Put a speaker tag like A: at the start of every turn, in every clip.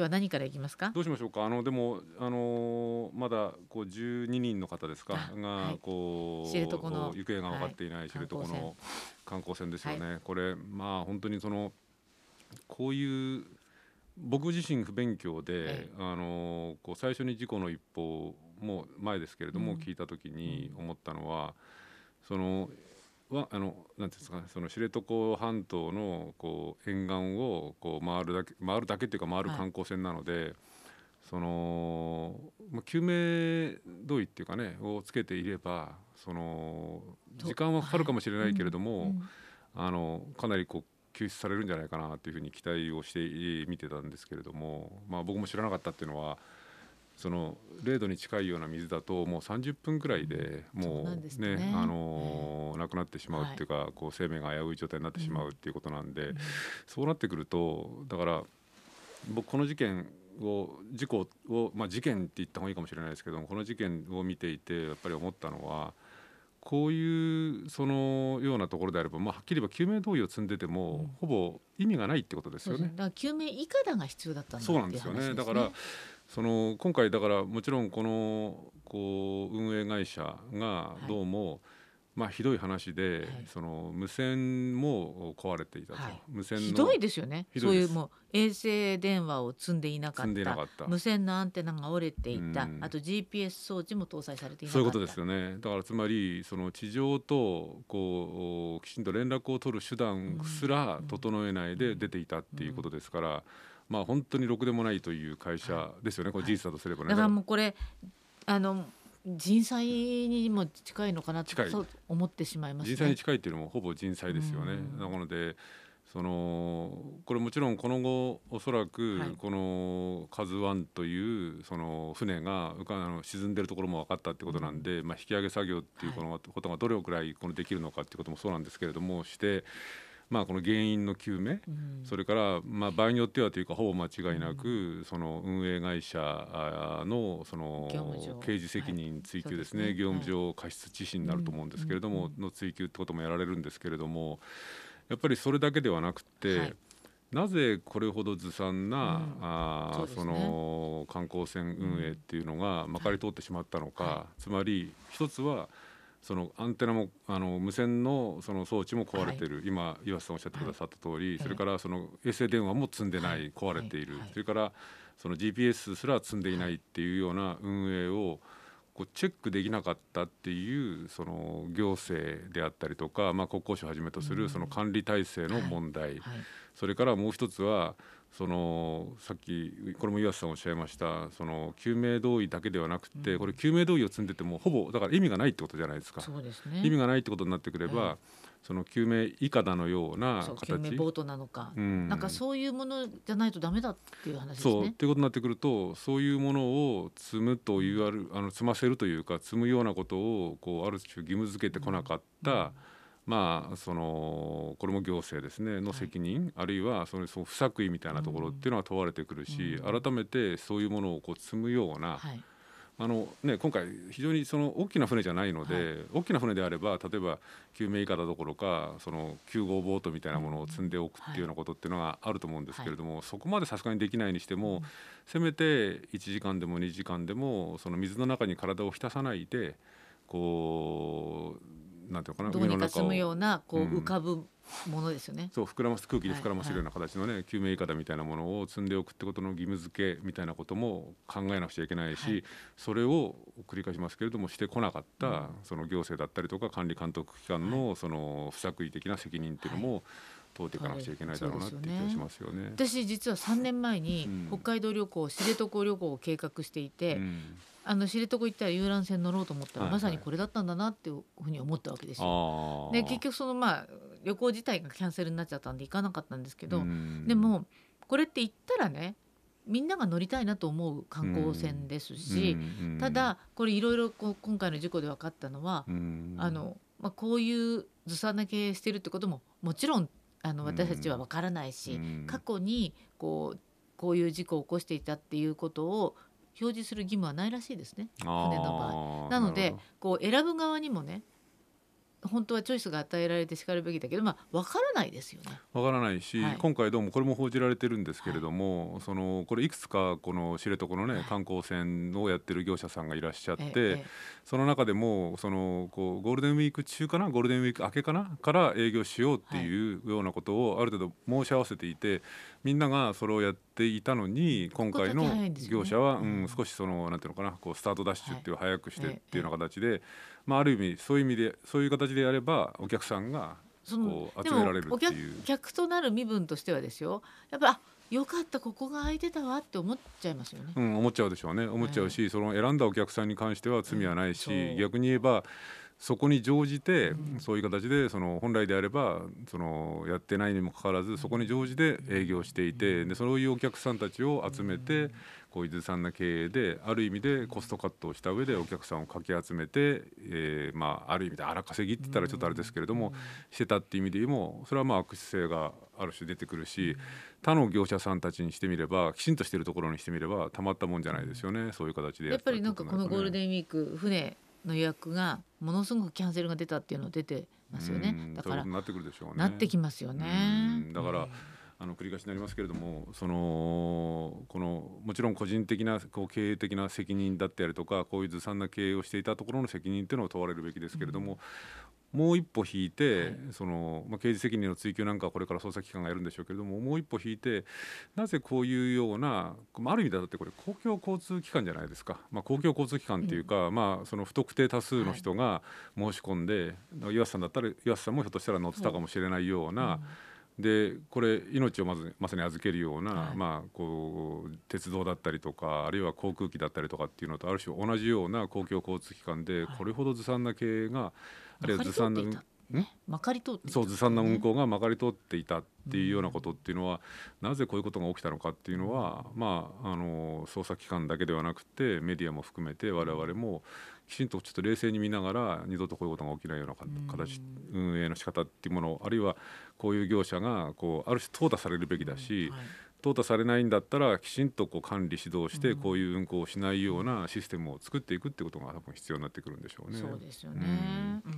A: 日は何からいきますか？
B: どうしましょうか？あのでもあのーまだこう12人の方ですか？
A: あ
B: が、
A: はい。
B: こう
A: 知床の
B: 行方が分かってい。ない知床の観光船。ですよね、これまあ本当にそのこういう僕自身不勉強で、
A: え
B: あのーこう最初に事故の一報も前ですけれども、
A: うん。
B: 聞いた時に思ったのはそのはあのなんていうんですかねその知床半島のこう沿岸をこう回るだけ回るだけっていうか回る
A: はい。
B: 観光船なので、そのまあ救命胴衣っていうかねをつけていればその
A: と
B: 時間はかかるかもしれないけれども、
A: うん
B: あのかなりこう救出されるんじゃないかなというふうに期待をしてえー見てたんですけれども、まあ、僕も知らなかったっていうのはその0度に近いような水だともう30分くらいでもうね
A: ね。
B: あのー亡くなってしまうっていうか、こう生命が危うい状態になってしまうっていうことなんで、そうなってくるとだから僕この事件を事故を、まあ、事件って言った方がいいかもしれないですけどもこの事件を見ていてやっぱり思ったのはこういうそのようなところであれば、まあ、はっきり言えば救命胴衣を積んでても、
A: うん。
B: ほぼ意味がないってことですよね。
A: 救命いかだが必要だったんだ
B: そうなんですよね。だからその今回だからもちろんこのこう運営会社がどうも、まあひどい話で、
A: はい。
B: その無線も壊れていたと、
A: はい。
B: 無線の
A: ひどいですよね。そういもう衛星電話を積んでいなかった。無線のアンテナが折れていた。
B: うん。
A: あと GPS 装置も搭載されていなかった。
B: そういうことですよね。だからつまりその地上とこうきちんと連絡を取る手段すら整えないで出ていたっていうことですから、まあ本当にろくでもないという会社ですよね、これ事実だとすればね。
A: だからもうこれあの人災にも近いのかなと思ってしまいますね。
B: 人災に近いっていうのもほぼ人災ですよね。
A: うん。
B: なのでそのこれもちろんこの後おそらく
A: はい。
B: この「カズワンというその船が浮かあの沈んでるところも分かったってことなんで、まあ、引き上げ作業っていうこのことがどれくらいこのできるのかっていうこともそうなんですけれどもして、まあ、この原因の究明
A: うん。
B: それから、まあ、場合によってはというかほぼ間違いなく、その運営会社あのその刑事責任追及ですね,、
A: はい。そうですね。
B: 業務上過失致死になると思うんですけれども、の追及ってこともやられるんですけれどもやっぱりそれだけではなくて、
A: はい。
B: なぜこれほどずさんな、
A: うん。
B: あーそ
A: ね。
B: の観光船運営っていうのがまかり通ってしまったのか、
A: は
B: つまり一つはそのアンテナもあの無線のその装置も壊れてる、今岩瀬さんおっしゃってくださった通り、
A: い。
B: それからその衛星電話も積んでない、
A: はい。
B: 壊れている、
A: はい。はい。
B: それからその GPS すら積んでいないっていうような運営をこうチェックできなかったっていうその行政であったりとか、まあ、国交省をはじめとするその管理体制の問題、
A: はい。
B: それからもう一つはそのさっきこれも岩瀬さんおっしゃいましたその救命胴衣だけではなくて、これ救命胴衣を積んでてもほぼだから意味がないってことじゃないですか。
A: そうですね。
B: 意味がないってことになってくれば、
A: え
B: その救命いかだのような
A: そう救命
B: 形
A: ボートなのか、
B: うん。
A: なんかそういうものじゃないとダメだっていう話です
B: そうっ
A: ね。
B: ていうことになってくるとそういうものを積むというあるあの積ませるというか積むようなことをこうある種義務付けてこなかった、まあそのこれも行政ですねの責任、あるいはそのその不作為みたいなところっていうのは問われてくるし、
A: うん。
B: 改めてそういうものをこう積むような、
A: はい。
B: あのね、今回非常にその大きな船じゃないので、
A: はい。
B: 大きな船であれば例えば救命いかだどころかその救護ボートみたいなものを積んでおくっていうようなことっていうのがあると思うんですけれども、そこまでさすがにできないにしても、せめて1時間でも2時間でもその水の中に体を浸さないでこうなんていうのかな
A: どうにか住む
B: を
A: ようなこう
B: うん。
A: 浮かぶものですよね。
B: そう膨らます空気で膨らませるような形のね、救命いかだみたいなものを積んでおくってことの義務付けみたいなことも考えなくちゃいけないし、
A: はい。
B: それを繰り返しますけれどもしてこなかった、その行政だったりとか管理監督機関のその不作為的な責任っていうのも問うていかなくちゃいけないだろうなっていう気がしますよね。
A: 私実は3年前に
B: うん。
A: 北海道旅行、知床旅行を計画していて、
B: うん
A: あの知床行ったら遊覧船乗ろうと思ったら、まさにこれだったんだなっていうふうに思ったわけですよ。で結局そのまあ旅行自体がキャンセルになっちゃったんで行かなかったんですけど、
B: うん。
A: でもこれって行ったらねみんなが乗りたいなと思う観光船ですし、
B: うん
A: ただこれいろいろこう今回の事故で分かったのは、
B: うん。
A: あのまあ、こういうずさんな経営してるってことももちろんあの
B: うん
A: 私たちは分からないし、
B: うん。
A: 過去にこうこういう事故を起こしていたっていうことを表示する義務はないらしいですね。船の場
B: あー
A: なのでこう選ぶ側にもね本当はチョイスが与えられてしかるべきだけどまあ分からないですよね。
B: わからないし、
A: はい。
B: 今回どうもこれも報じられてるんですけれども、そのこれいくつかこの知床のね、
A: はい。
B: 観光船をやってる業者さんがいらっしゃって、
A: ええ。
B: その中でもそのこうゴールデンウィーク中かな？ゴールデンウィーク明けかな？から営業しようっていうようなことをある程度申し合わせていてみんながそれをやっていたのに今回の業者は、う
A: うん。
B: ん、少しそのなんていうのかなこうスタートダッシュっていう早くして
A: はい
B: っていうような形で、まあ、ある意味そういう意味でそういう形でやればお客さんがこう
A: で
B: 集められるっていう。
A: 客となる身分としてはですよ。やっぱあよかったここが空いてたわって思っちゃいますよね。
B: うん、思っちゃうでしょうね。思っちゃうし、その選んだお客さんに関しては罪はないし、
A: うん
B: 逆に言えばそこに乗じて、
A: うん。
B: そういう形でその本来であればそのやってないにもかかわらずそこに乗じて営業していてでそういうお客さんたちを集めてこういうずさんな経営である意味でコストカットをした上でお客さんをかき集めて、えーまあ、ある意味で荒稼ぎって言ったらちょっとあれですけれども、してたっていう意味でもそれはまあ悪質性がある種出てくるし、他の業者さんたちにしてみればきちんとしてるところにしてみればたまったもんじゃないですよね、そういう形で
A: やっぱりなんかこのゴール
B: ン
A: デンウィーク船の予約がものすごくキャンセルが出たっていうの出てますよね。だから
B: なってくるでしょうね
A: なってきますよね
B: うん。だからあの繰り返しになりますけれどもそのこのもちろん個人的なこう経営的な責任だったりとかこういうずさんな経営をしていたところの責任っていうのを問われるべきですけれども、もう一歩引いて、
A: はい。
B: そのまあ、刑事責任の追及なんかはこれから捜査機関がやるんでしょうけれどももう一歩引いてなぜこういうようなまあある意味だってこれ公共交通機関じゃないですか、まあ、公共交通機関っていうか、まあ、その不特定多数の人が申し込んで、岩瀬さんだったら岩瀬さんもひょっとしたら乗ってたかもしれないような。でこれ命をまずまさに預けるような、
A: はい。
B: まあ、こう鉄道だったりとかあるいは航空機だったりとかっていうのとある種同じような公共交通機関で、
A: はい。
B: これほどずさんな経営があるいはずさんな
A: まかり通っていた。
B: そうずさんな運行がまかり通っていたっていうようなことっていうのは、なぜこういうことが起きたのかっていうのは、まあ、あの捜査機関だけではなくてメディアも含めて我々もきちんとちょっと冷静に見ながら二度とこういうことが起きないようなか形、運営の仕方っていうものあるいはこういう業者がこうある種淘汰されるべきだし、
A: はい
B: 淘汰されないんだったらきちんとこう管理指導して
A: うん
B: こういう運行をしないようなシステムを作っていくってことが多分必要になってくるんでしょうね。
A: そうですよね。うん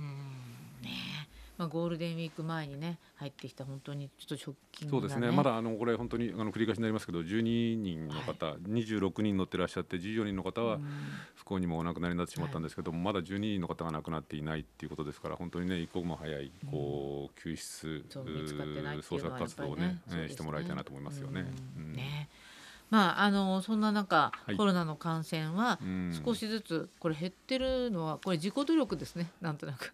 A: ねまあゴールデンウィーク前にね入ってきた本当にちょっとショッキングな、ね、
B: そうですね。まだあのこれ本当にあの繰り返しになりますけど12人の方、26人乗ってらっしゃって14人の方は
A: うん。
B: 不幸にもお亡くなりになってしまったんですけども、まだ12人の方が亡くなっていないっていうことですから本当にね一刻も早いこう救出、
A: そう見つかってないってい
B: 捜索活動をね
A: ね。
B: してもらいたいなと思いますよね。
A: うん。ね。まああのそんな中、
B: はい。
A: コロナの感染は
B: うん。
A: 少しずつこれ減ってるのはこれ自己努力ですねなんとなく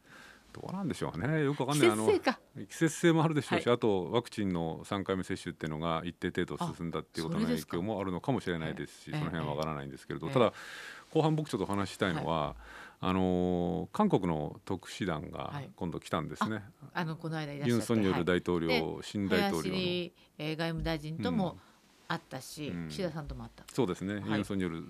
B: どうなんでしょうね。よくわかん
A: 季
B: ない。季節性もあるでしょうし、
A: は
B: あとワクチンの3回目接種っていうのが一定程度進んだっていうことの影響もあるのかもしれないですし、
A: ええ
B: その辺はわからないんですけれど、
A: ええ
B: ただ後半僕ちょっとお話ししたいのは、あのー韓国の特使団が
A: はい。
B: 今度来たんですね、
A: あのこの間いらっしゃって。
B: ユン・ソンニョル
A: はい。
B: 大統領、
A: で
B: 新大統領の。
A: 林、えー外務大臣とも会ったし、
B: うん。
A: 岸田さんとも会った。
B: そうですね、
A: はい。
B: ユン・ソンニョルう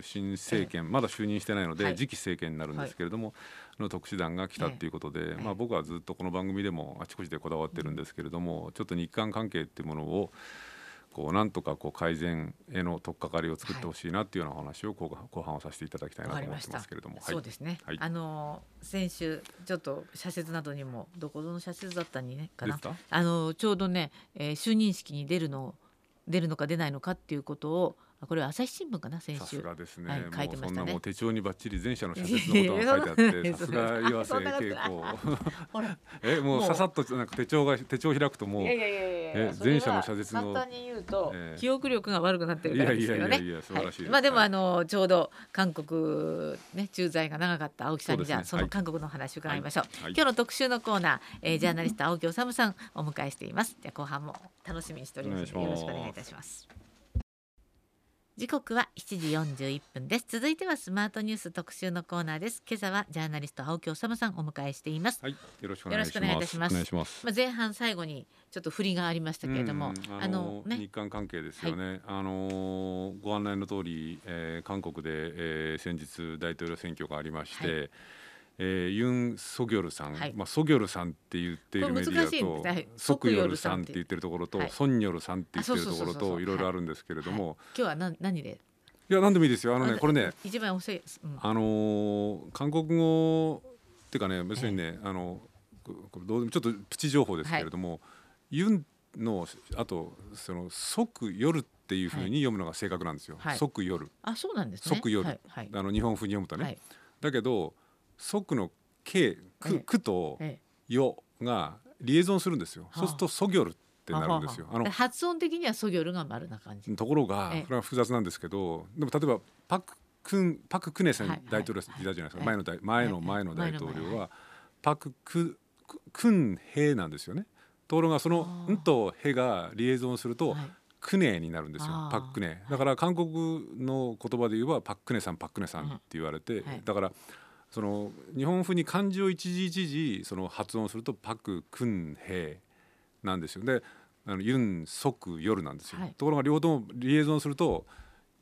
B: ー新政権、まだ就任してないので、
A: はい。
B: 次期政権になるんですけれども、の特使団が来たっていうことで、
A: え
B: まあ、僕はずっとこの番組でもあちこちでこだわってるんですけれども、ちょっと日韓関係っていうものをこうなんとかこう改善への取っかかりを作ってほしいなっていうようなお話を後半後半をさせていただきたいなと思ってますけれども。
A: そうですね。
B: はい。
A: あの先週ちょっと社説などにもどこぞの社説だったにねかな。あのちょうどね、えー就任式に出るの出るのか出ないのかっていうことをこれは朝日新聞かな先週。
B: がですね、
A: はい書いてましたね。
B: 手帳にばっちり全社の社説のことが書いてあって さすが岩瀬恵子
A: ほら。
B: えもうささっとなんか手帳が手帳開くともうえ前者の社説の。
A: 簡単に言うと、
B: ええ。
A: 記憶力が悪くなってるからですけどね。まあでも
B: はい。
A: あのちょうど韓国ね駐在が長かった青木さんにじゃあその韓国の話伺いましょう。
B: はい。
A: 今日の特集のコーナー、えー、ジャーナリスト青木治さんお迎えしています。じゃあ後半も楽しみにしております。よろ
B: し
A: くお願いいたします。時刻は7時41分です。続いてはスマートニュース特集のコーナーです。今朝はジャーナリスト青木治さんお迎えしています。
B: はい、よろしくお願いします。
A: まあ前半最後にちょっと振りがありましたけれども、
B: うん
A: あのね
B: 日韓関係ですよね。あのーご案内の通り、えー韓国で、えー先日大統領選挙がありまして。
A: は
B: えーユン・ソギョルさん、
A: はい。
B: まあ、ソギョルさんって言っているメディアと、
A: はい。
B: ソクヨルさんって言ってるところと、
A: はい
B: ソンニョルさんって言ってるところといろいろあるんですけれども、
A: 今日は何何で
B: い、や何でもいいですよ。あのねこれね
A: 一番遅いです、うん。
B: あのー韓国語っっていうかね別にね、あのこれどうでもちょっとプチ情報ですけれども、ユンのあとその即夜っていうふうに読むのが正確なんですよ。
A: はい。
B: 即夜。
A: あそうなんですね。
B: 即夜
A: はい。はい。
B: あの日本風に読むとね。
A: はい。
B: だけど即の形く
A: ええ。
B: くと
A: え
B: よがリエゾンするんですよ。
A: はあ。
B: そうするとソギョルって
A: え
B: なるんですよ。あの
A: 発音的にはソギョルが丸な感じ。
B: ところが
A: ええ。
B: これは複雑なんですけど、でも例えばパククンパククネセン
A: はい
B: 大統領いたじゃないですか。
A: ええ
B: 前の大前の
A: ええ
B: 前の大統領はパククククンヘなんですよね。ところがそのんとヘがリエゾンすると
A: はい。
B: クネになるんですよ。パックネだから韓国の言葉で言えばパックネさんパックネさんって言われて、
A: はい。
B: だからその日本風に漢字を一字一字その発音するとパククンヘなんですよ。であのユンソク夜なんですよ、
A: はい。
B: ところが両方ともリエゾンすると、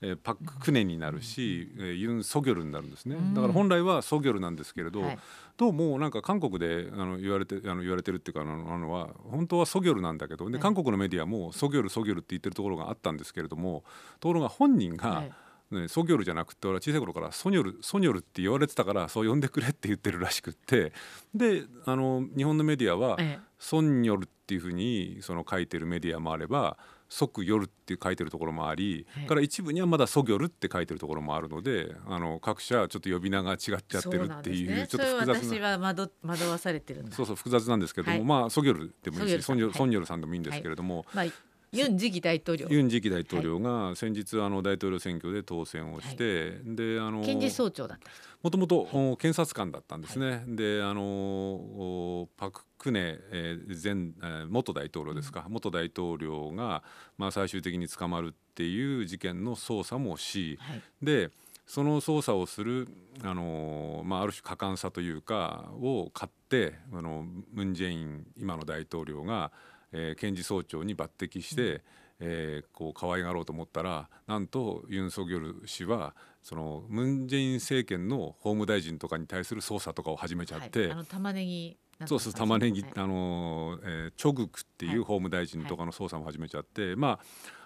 B: えーパククネになるし、えーユンソギョルになるんですね、
A: うん。
B: だから本来はソギョルなんですけれど、
A: はい。
B: どうもなんか韓国であの言われてあの言われてるっていうかあのあのは本当はソギョルなんだけどで
A: はい。
B: 韓国のメディアもソギョルソギョルって言ってるところがあったんですけれどもところが本人が、
A: はい
B: ね、ソギョルじゃなくて俺は小さい頃からソニョルソニョルって言われてたからそう呼んでくれって言ってるらしくってであの日本のメディアは
A: え
B: ソンニョルっていうふうにその書いてるメディアもあれば即夜って書いてるところもあり、
A: はい
B: から一部にはまだソギョルって書いてるところもあるのであの各社ちょっと呼び名が違っちゃってるっていうちょっと複雑
A: 私は惑惑わされてる
B: そうそう複雑なんですけども、
A: はい。
B: まあソギョルでもいいしソニョルソンニョルさんでもいいんですけれども、
A: まあユン次期大統領。
B: ユン次期大統領が先日あの大統領選挙で当選をして、であの
A: 検事総長だった人。
B: もともとお検察官だったんですね。であのおパク・クネ、えー前、えー元大統領ですか、元大統領が、まあ、最終的に捕まるっていう事件の捜査もし
A: はい。
B: でその捜査をするあの、まあ、ある種果敢さというかを買ってあのムン・ジェイン今の大統領が、えー検事総長に抜擢して、えーこう可愛がろうと思ったらなんとユン・ソギョル氏はそのムン・ジェイン政権の法務大臣とかに対する捜査とかを始めちゃって、
A: はい。あの玉ねぎ
B: そうそう玉ねぎ、
A: はい。
B: あの、えーチョグクっていう法務大臣とかの捜査も始めちゃって、まあ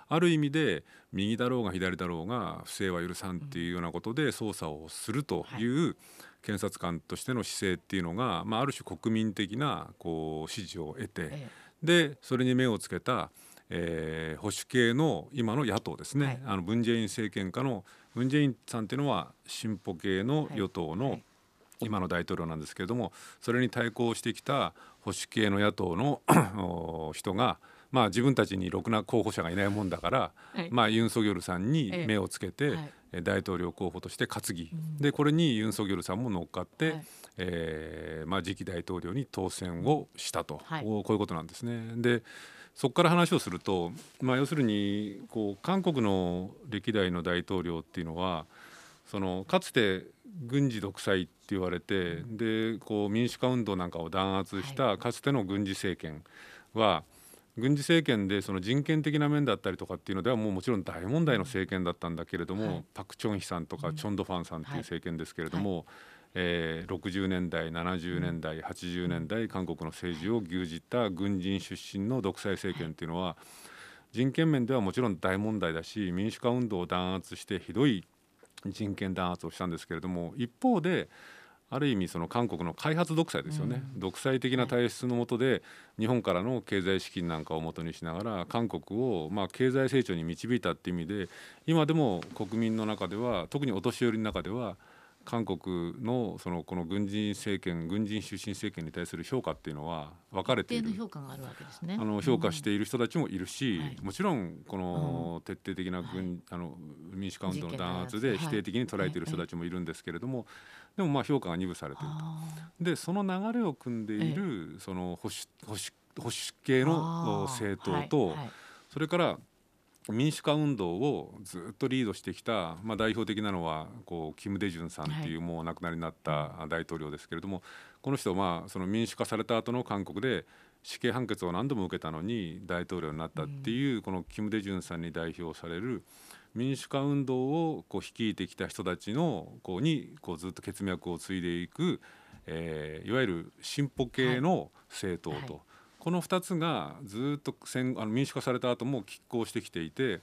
B: ある意味で右だろうが左だろうが不正は許さんっていうようなことで捜査をするとい。う検察官としての姿勢っていうのが、まあ、ある種国民的なこう支持を得て、
A: え
B: でそれに目をつけた、えー保守系の今の野党ですね、
A: はい。
B: あのムン・ジェイン政権下のムン・ジェインさんっていうのは進歩系の与党の、
A: はい。
B: 今の大統領なんですけれどもそれに対抗してきた保守系の野党の お人が、まあ、自分たちにろくな候補者がいないもんだから、
A: はい。
B: まあ、ユン・ソギョルさんに
A: ええ。
B: 目をつけて、
A: はい。
B: え大統領候補として担ぎ、
A: うん。
B: でこれにユン・ソギョルさんも乗っかって、
A: はい。
B: えーまあ、次期大統領に当選をしたと、
A: はい。
B: こういうことなんですね。でそこから話をすると、まあ、要するにこう韓国の歴代の大統領っていうのはそのかつて軍事独裁って言われてでこう民主化運動なんかを弾圧したかつての軍事政権は軍事政権でその人権的な面だったりとかっていうのではもうもちろん大問題の政権だったんだけれども、
A: はい。
B: パク・チョンヒさんとか
A: うん。
B: チョン・ドファンさんっていう
A: はい
B: 政権ですけれども、えー60年代70年代80年代韓国の政治を牛耳った軍人出身の独裁政権っていうのは人権面ではもちろん大問題だし民主化運動を弾圧してひどい人権弾圧をしたんですけれども一方である意味その韓国の開発独裁ですよね、
A: うん。
B: 独裁的な体質の下で日本からの経済資金なんかを元にしながら韓国をまあ経済成長に導いたっていう意味で今でも国民の中では特にお年寄りの中では韓国のそのこの軍人政権軍人出身政権に対する評価っていうのは分かれている。
A: 評価があるわけですね。
B: あの評価している人たちもいるし、
A: はい。
B: もちろんこの徹底的な軍、あの民主化運動の弾圧で否定的に捉えている人たちもいるんですけれども、でもまあ評価が二分されていると。
A: あ
B: でその流れを組んでいる、その保守保守保守系の政党と、
A: はいはい。
B: それから民主化運動をずっとリードしてきた、まあ、代表的なのはこうキム・デジュンさんっていう、
A: はい。
B: もうお亡くなりになった大統領ですけれどもこの人はまあその民主化された後の韓国で死刑判決を何度も受けたのに大統領になったっていう、このキム・デジュンさんに代表される民主化運動をこう率いてきた人たちのこうにこうずっと血脈を継いでいく、えーいわゆる進歩系の政党と、
A: はい。
B: この2つがずっと戦あの民主化された後も拮抗してきていて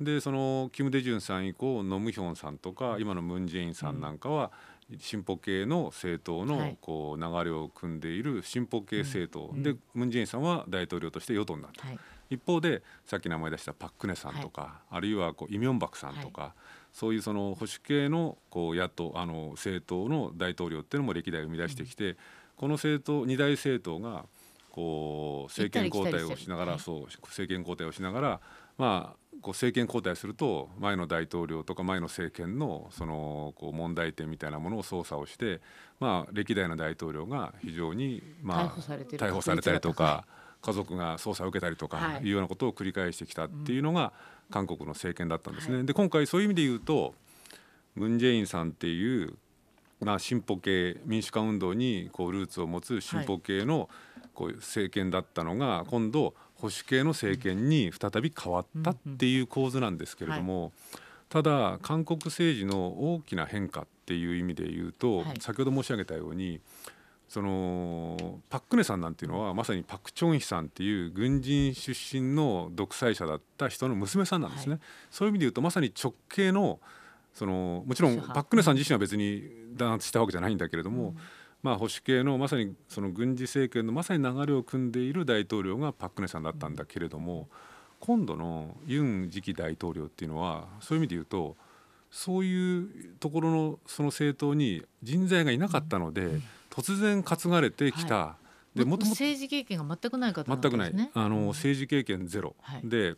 B: でそのキム・デジュンさん以降ノ・ムヒョンさんとか今のムン・ジェインさんなんかは進歩系の政党の
A: はい。
B: こう流れを組んでいる進歩系政党、
A: うん。
B: でムン・ジェインさんは大統領として与党になった、
A: はい
B: 一方でさっき名前出したパク・クネさんとか、あるいはこうイ・ミョンバクさんとか、そういうその保守系のこう野党あの政党の大統領っていうのも歴代生み出してきて、この政党二大政党がこう政権交代をしながら、そう政権交代をしながらまあこう政権交代すると前の大統領とか前の政権のそのこう問題点みたいなものを捜査をして、まあ、歴代の大統領が非常に、まあ、
A: 逮捕され
B: たりとか、家族が捜査を受けたりとか
A: はい。
B: いうようなことを繰り返してきたっていうのが韓国の政権だったんですね。
A: は
B: で今回そういう意味で言うとムン・ジェインさんっていう、まあ、進歩系民主化運動にこうルーツを持つ進歩系のこう政権だったのが今度保守系の政権に再び変わったっていう構図なんですけれども、ただ韓国政治の大きな変化っていう意味で言うと、
A: はい。
B: 先ほど申し上げたようにそのパク・クネさんなんていうのはまさにパク・チョンヒさんっていう軍人出身の独裁者だった人の娘さんなんですね。
A: はい。
B: そういう意味で言うとまさに直系のそのもちろんパク・クネさん自身は別に弾圧したわけじゃないんだけれども、
A: うん。
B: まあ、保守系のまさにその軍事政権のまさに流れを組んでいる大統領がパク・クネさんだったんだけれども、今度のユン次期大統領っていうのはそういう意味で言うとそういうところのその政党に人材がいなかったので、突然担がれてきた、でもともと
A: 政治経験が全くない方なん
B: 全くない。あの
A: うん。
B: 政治経験ゼロ、
A: はい。
B: で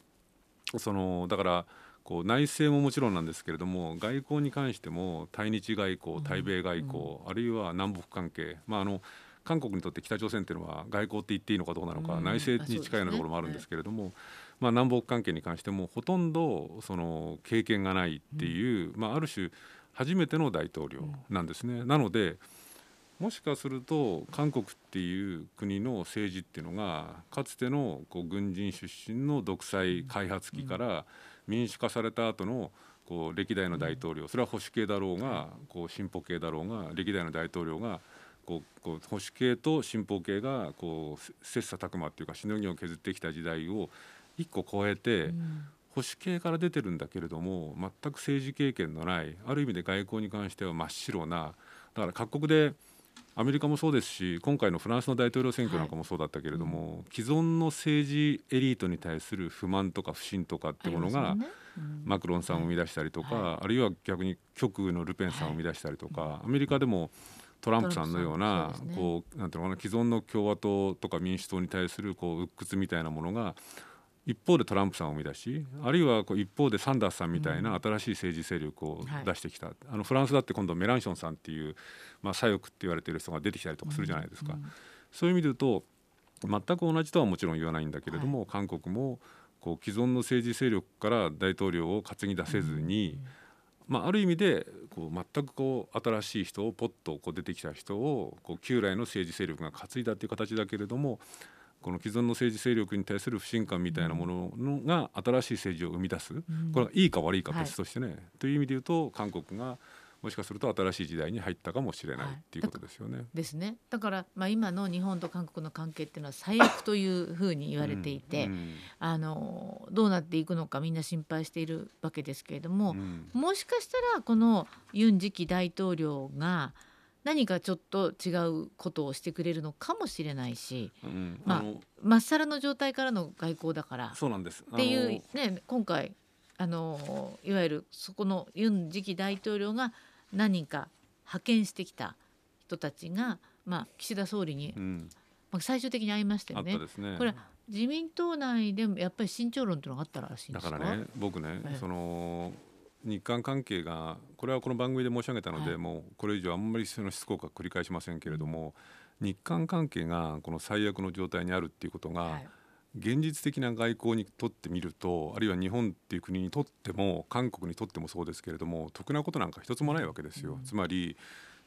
B: そのだからこう内政ももちろんなんですけれども外交に関しても対日外交対米外交、あるいは南北関係、まあ、あの韓国にとって北朝鮮っていうのは外交って言っていいのかどうなのか、
A: うん。
B: 内政に近いようなところもあるんですけれども、まあ、南北関係に関してもほとんどその経験がないっていう、まあ、ある種初めての大統領なんですね。なのでもしかすると韓国っていう国の政治っていうのがかつてのこう軍人出身の独裁開発期から民主化された後のこう歴代の大統領それは保守系だろうがこう進歩系だろうが歴代の大統領がこうこう保守系と進歩系がこうせ切磋琢磨っていうかしのぎを削ってきた時代を一個超えて、
A: うん。
B: 保守系から出てるんだけれども全く政治経験のないある意味で外交に関しては真っ白なだから各国でアメリカもそうですし今回のフランスの大統領選挙なんかもそうだったけれども、既存の政治エリートに対する不満とか不信とかってものが、
A: ね。うん。
B: マクロンさんを生み出したりとか、
A: は
B: あるいは逆に極右のルペンさんを生み出したりとか、アメリカでもトランプさんのようなこうなんていうのかな既存の共和党とか民主党に対するこう鬱屈みたいなものが一方でトランプさんを生み出しあるいはこう一方でサンダースさんみたいな新しい政治勢力を
A: はい。
B: 出してきた、あのフランスだって今度メランションさんっていう、まあ、左翼って言われている人が出てきたりとかするじゃないですか。
A: うん。
B: そういう意味で言うと全く同じとはもちろん言わないんだけれども、韓国もこう既存の政治勢力から大統領を担ぎ出せずに、まあ、ある意味でこう全くこう新しい人をポッとこう出てきた人をこう旧来の政治勢力が担いだっていう形だけれどもこの既存の政治勢力に対する不信感みたいなもののが新しい政治を生み出す、
A: ん。
B: これがいいか悪いか別としてね、という意味で言うと韓国がもしかすると新しい時代に入ったかもしれない
A: はい。
B: っていうことですよね。
A: ですね。だから、まあ、今の日本と韓国の関係っていうのは最悪というふうに言われていて、
B: うん。
A: あのどうなっていくのかみんな心配しているわけですけれども
B: う、ん。
A: もしかしたらこのユン次期大統領が何かちょっと違うことをしてくれるのかもしれないし
B: うん
A: まあまっさらの状態からの外交だからっ
B: そうなんです。
A: ていうね今回あのいわゆるそこのユン次期大統領が何人か派遣してきた人たちが、まあ、岸田総理に
B: うん、
A: まあ、最終的に会いました
B: あ
A: よね。
B: ね。
A: これ自民党内でもやっぱり慎重論っていうのがあったらしいんですか？
B: だからね僕ね、
A: ええ
B: その日韓関係がこれはこの番組で申し上げたので、
A: はい。
B: もうこれ以上あんまりそのしつこくは繰り返しませんけれども、日韓関係がこの最悪の状態にあるっていうことが、
A: はい。
B: 現実的な外交にとってみるとあるいは日本っていう国にとっても韓国にとってもそうですけれども得なことなんか一つもないわけですよ。
A: うん。
B: つまり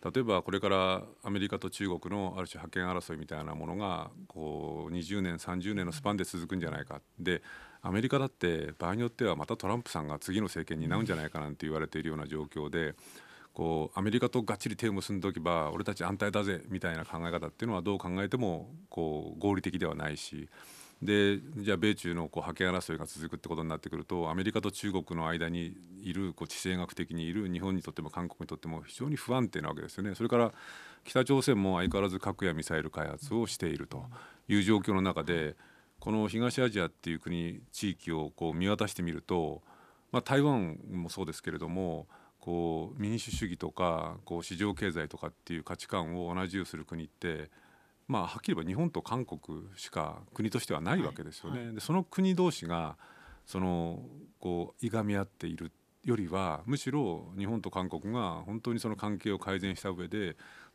B: 例えばこれからアメリカと中国のある種覇権争いみたいなものがこう20年30年のスパンで続くんじゃないか。でアメリカだって場合によってはまたトランプさんが次の政権に担うんじゃないかなんて言われているような状況でこうアメリカとがっちり手を結んでおけば俺たち安泰だぜみたいな考え方っていうのはどう考えてもこう合理的ではないしでじゃあ米中のこう覇権争いが続くってことになってくるとアメリカと中国の間にいるこう地政学的にいる日本にとっても韓国にとっても非常に不安定なわけですよね。それから北朝鮮も相変わらず核やミサイル開発をしているという状況の中でこの東アジアっていう国地域をこう見渡してみると、まあ、台湾もそうですけれどもこう民主主義とかこう市場経済とかっていう価値観を同じようにする国ってまあ、はっきり言えば日本と韓国しか国としてはないわけですよね。はいはい、でその国同士がそのこういがみ合っているよりはむしろ日本と韓国が本当にその関係を改善した上で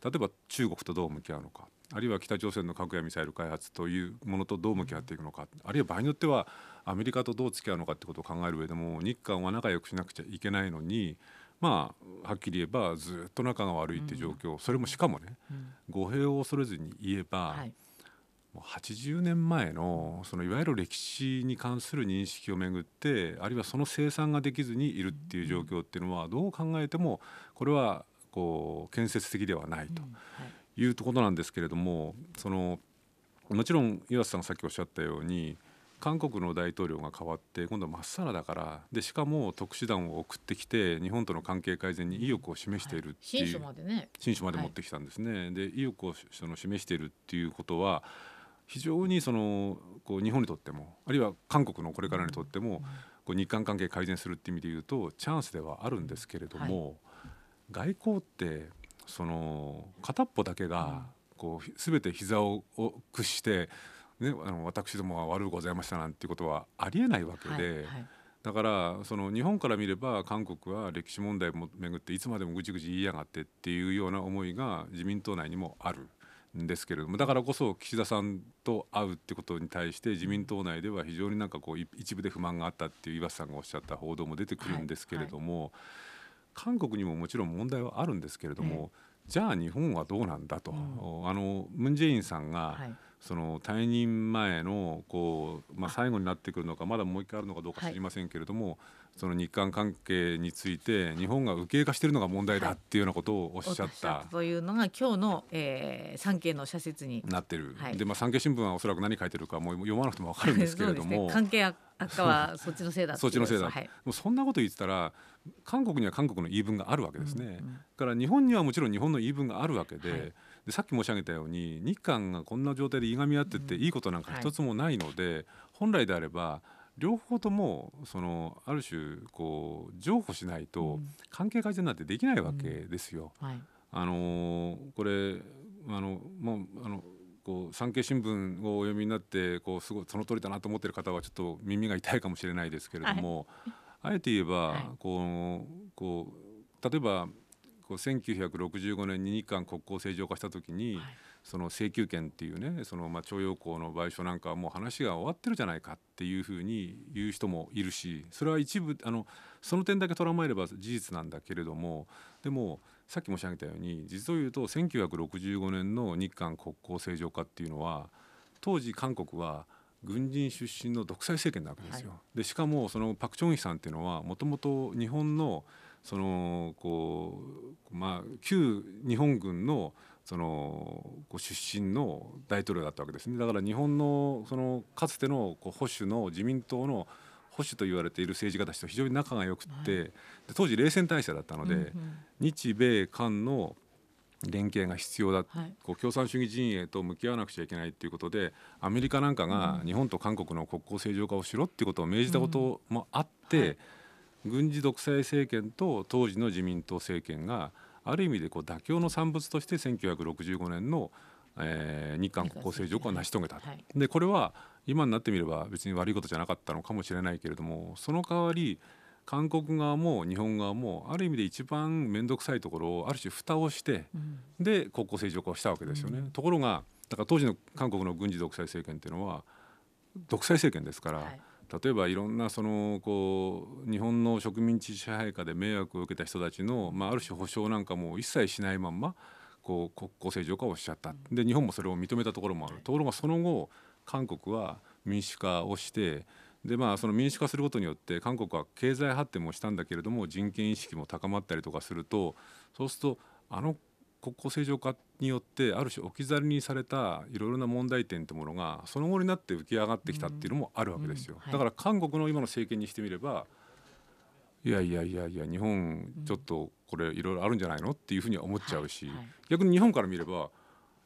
B: 例えば中国とどう向き合うのかあるいは北朝鮮の核やミサイル開発というものとどう向き合っていくのかあるいは場合によってはアメリカとどう付き合うのかってことを考える上でも日韓は仲良くしなくちゃいけないのにまあはっきり言えばずっと仲が悪いっていう状況、うん、それもしかもね、うん、語弊を恐れずに言えば、はい、もう80年前のそのいわゆる歴史に関する認識をめぐってあるいはその生産ができずにいるっていう状況っていうのはどう考えてもこれはこう建設的ではないというところなんですけれどもそのもちろん岩瀬さんがさっきおっしゃったように韓国の大統領が変わって今度まっさらだからでしかも特殊団を送ってきて日本との関係改善に意欲を示しているっていう、はい、新
A: 書までね。
B: 新書まで持ってきたんですね。はい、で意欲をその示しているっていうことは非常にそのこう日本にとってもあるいは韓国のこれからにとっても、こう日韓関係改善するっていう意味で言うとチャンスではあるんですけれども、はい、外交ってその片っぽだけがこう全て膝を屈してね、あの私どもは悪うございましたなんていうことはありえないわけで、はいはい、だからその日本から見れば韓国は歴史問題をめぐっていつまでもぐちぐち言いやがってっていうような思いが自民党内にもある。んですけれどもだからこそ岸田さんと会うってことに対して自民党内では非常になんかこう一部で不満があったっていう岩瀬さんがおっしゃった報道も出てくるんですけれども、はいはい、韓国にももちろん問題はあるんですけれども、じゃあ日本はどうなんだと、うん、あのムン・ジェインさんが、はい。その退任前のこう、まあ、最後になってくるのかまだもう一回あるのかどうか知りませんけれども、はい、その日韓関係について日本が右傾化しているのが問題だっていうようなことをおっしゃった。はい、
A: というのが今日の、えー、産経の社説に。
B: なってる、はい、で、まあ、産経新聞はおそらく何書いてるかもう読まなくても分かるんですけれども、
A: ね、関係悪化はそっちのせいだ
B: そっちのせいだ、はい、もうそんなこと言ってたら韓国には韓国の言い分があるわけですね、うんうん、から日本にはもちろん日本の言い分があるわけで、でさっき申し上げたように日韓がこんな状態でいがみ合ってっていいことなんか一つもないので、うんはい、本来であれば両方ともそのある種こう譲歩しないと関係改善なんてできないわけですよ。うん。はい、あのこれあのもうあのこう産経新聞をお読みになってこうすごいその通りだなと思ってる方はちょっと耳が痛いかもしれないですけれども、はい、あえて言えば、はい、こうこう例えばこう1965年に日韓国交正常化した時に、はい、その請求権っていうねそのまあ徴用工の賠償なんかはもう話が終わってるじゃないかっていうふうに言う人もいるしそれは一部あのその点だけ捉まえれば事実なんだけれどもでもさっき申し上げたように実を言うと1965年の日韓国交正常化っていうのは当時韓国は軍人出身の独裁政権なわけですよ。はい、でしかもそのパク・チョンヒさんっていうのはもともと日本のそのこうまあ旧日本軍のその出身の大統領だったわけですね。だから日本のそのかつてのこう保守の自民党の保守と言われている政治家たちと非常に仲が良くって、はい、当時冷戦体制だったので、うんうん、日米韓の連携が必要だ、はい、こう共産主義陣営と向き合わなくちゃいけないということでアメリカなんかが日本と韓国の国交正常化をしろっていうことを命じたこともあって、うん。はい。軍事独裁政権と当時の自民党政権がある意味でこう妥協の産物として1965年の、えー、日韓国交正常化を成し遂げた、はい、でこれは今になってみれば別に悪いことじゃなかったのかもしれないけれどもその代わり韓国側も日本側もある意味で一番面倒くさいところをある種蓋をして、うん、で国交正常化をしたわけですよね。うん、ところがだから当時の韓国の軍事独裁政権っていうのは独裁政権ですから、はい。例えばいろんなそのこう日本の植民地支配下で迷惑を受けた人たちの、まあ、ある種保障なんかも一切しないまんまこう国交正常化をしちゃった。で日本もそれを認めたところもある。ところがその後韓国は民主化をしてでまあその民主化することによって韓国は経済発展もしたんだけれども人権意識も高まったりとかするとそうするとあの国交正常化によってある種置き去りにされたいろいろな問題点というものがその後になって浮き上がってきたっていうのもあるわけですよ、
A: うん。はい。
B: だから韓国の今の政権にしてみればいやいやいやいや日本ちょっとこれいろいろあるんじゃないのっていうふうには思っちゃうし、逆に日本から見れば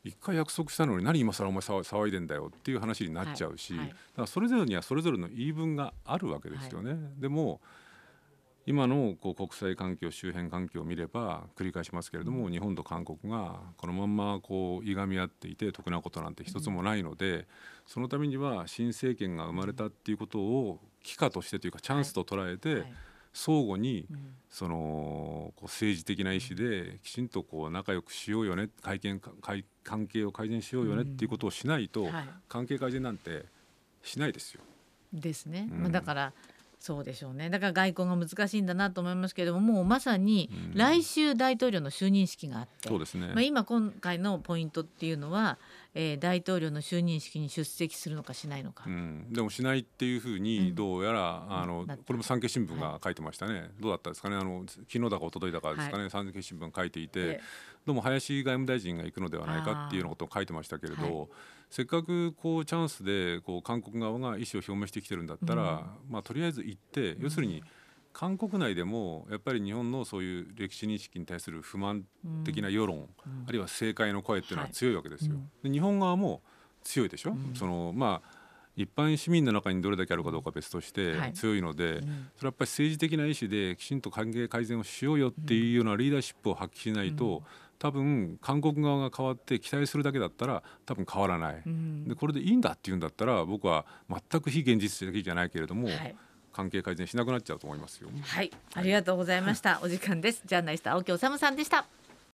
B: 一回約束したのに何今更お前騒騒いでんだよっていう話になっちゃうし、
A: はいはい。
B: だからそれぞれにはそれぞれの言い分があるわけですよね。でも今のこう国際環境周辺環境を見れば繰り返しますけれども、日本と韓国がこのまんまこういがみ合っていて得なことなんて一つもないので、そのためには新政権が生まれたっていうことを機会としてというかチャンスと捉えて、
A: はい。
B: 相互に
A: うん。
B: そのこう政治的な意思できちんとこう仲良くしようよね会見か会関係を改善しようよねっていうことをしないと、
A: はい。
B: 関係改善なんてしないですよ。
A: ですね、
B: うん。
A: まあ、だからそうでしょうね。だから外交が難しいんだなと思いますけれどももうまさに
B: うん。
A: 来週大統領の就任式があって、
B: そうですね。
A: まあ、今今回のポイントっていうのは、えー大統領の就任式に出席するのかしないのか、
B: うん、でもしないっていうふう
A: うん。
B: にどうやら、あの
A: なった
B: これも産経新聞が書いてましたね、どうだったですかね？あの昨日だか一昨日だかですかね、産経新聞書いていて、
A: で
B: どうも林外務大臣が行くのではないかっていうようなことを書いてましたけれど、
A: は
B: せっかくこうチャンスでこう韓国側が意思を表明してきてるんだったら、まあ、とりあえず行って、要するに韓国内でもやっぱり日本のそういう歴史認識に対する不満的な世論、
A: うん。
B: あるいは正解の声っていうのは
A: はい。
B: 強いわけですよ。
A: うん。
B: で日本側も強いでしょ、
A: うん。
B: そのまあ一般市民の中にどれだけあるかどうかは別として
A: はい。
B: 強いので、
A: うん。
B: それはやっぱり政治的な意思できちんと関係改善をしようよっていうようなリーダーシップを発揮しないと、
A: うん。
B: 多分韓国側が変わって期待するだけだったら多分変わらない、
A: うん。
B: でこれでいいんだっていうんだったら僕は全く非現実的じゃないけれども、
A: はい
B: 関係改善しなくなっちゃうと思いますよ。
A: はい、ありがとうございました。お時間です。ジャーナリスト青木治さんでした。